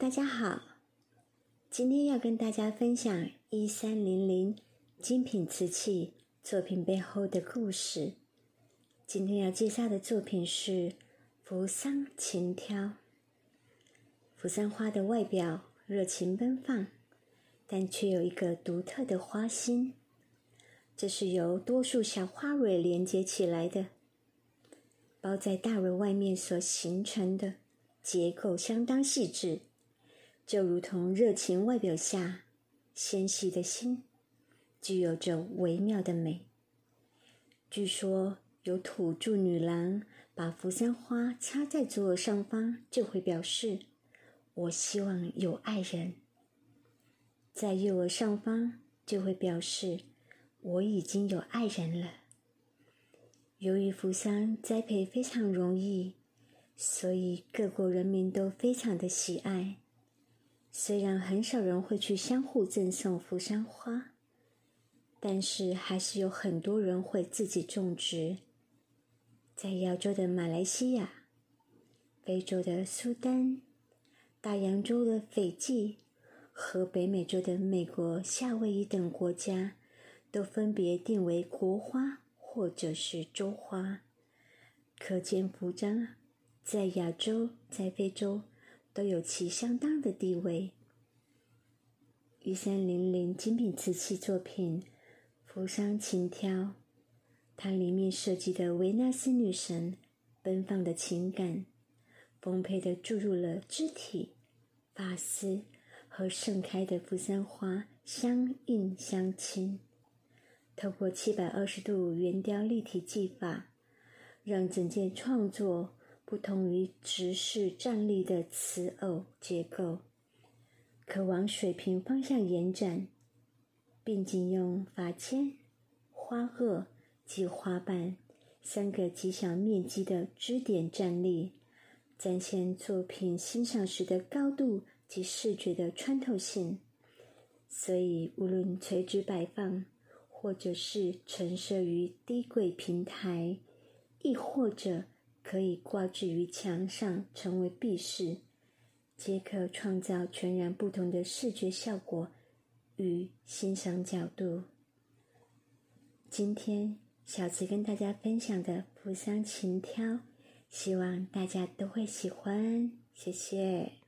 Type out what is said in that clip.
大家好，今天要跟大家分享一三零零精品瓷器作品背后的故事。今天要介绍的作品是扶桑琴挑。扶桑花的外表热情奔放，但却有一个独特的花心，这是由多数小花蕊连接起来的，包在大蕊外面所形成的结构相当细致。就如同热情外表下纤细的心，具有着微妙的美。据说有土著女郎把扶桑花插在左耳上方，就会表示“我希望有爱人”；在右耳上方就会表示“我已经有爱人了”。由于扶桑栽培非常容易，所以各国人民都非常的喜爱。虽然很少人会去相互赠送扶桑花，但是还是有很多人会自己种植。在亚洲的马来西亚、非洲的苏丹、大洋洲的斐济和北美洲的美国夏威夷等国家，都分别定为国花或者是州花。可见扶桑在亚洲、在非洲。都有其相当的地位。一三零零精品瓷器作品《扶桑琴挑》，它里面设计的维纳斯女神奔放的情感，丰沛的注入了肢体、发丝和盛开的扶桑花相映相亲，透过七百二十度圆雕立体技法，让整件创作。不同于直视站立的瓷偶结构，可往水平方向延展，并仅用发签、花萼及花瓣三个极小面积的支点站立，展现作品欣赏时的高度及视觉的穿透性。所以，无论垂直摆放，或者是陈设于低柜平台，亦或者。可以挂置于墙上，成为壁饰，皆可创造全然不同的视觉效果与欣赏角度。今天小慈跟大家分享的扶桑琴挑，希望大家都会喜欢，谢谢。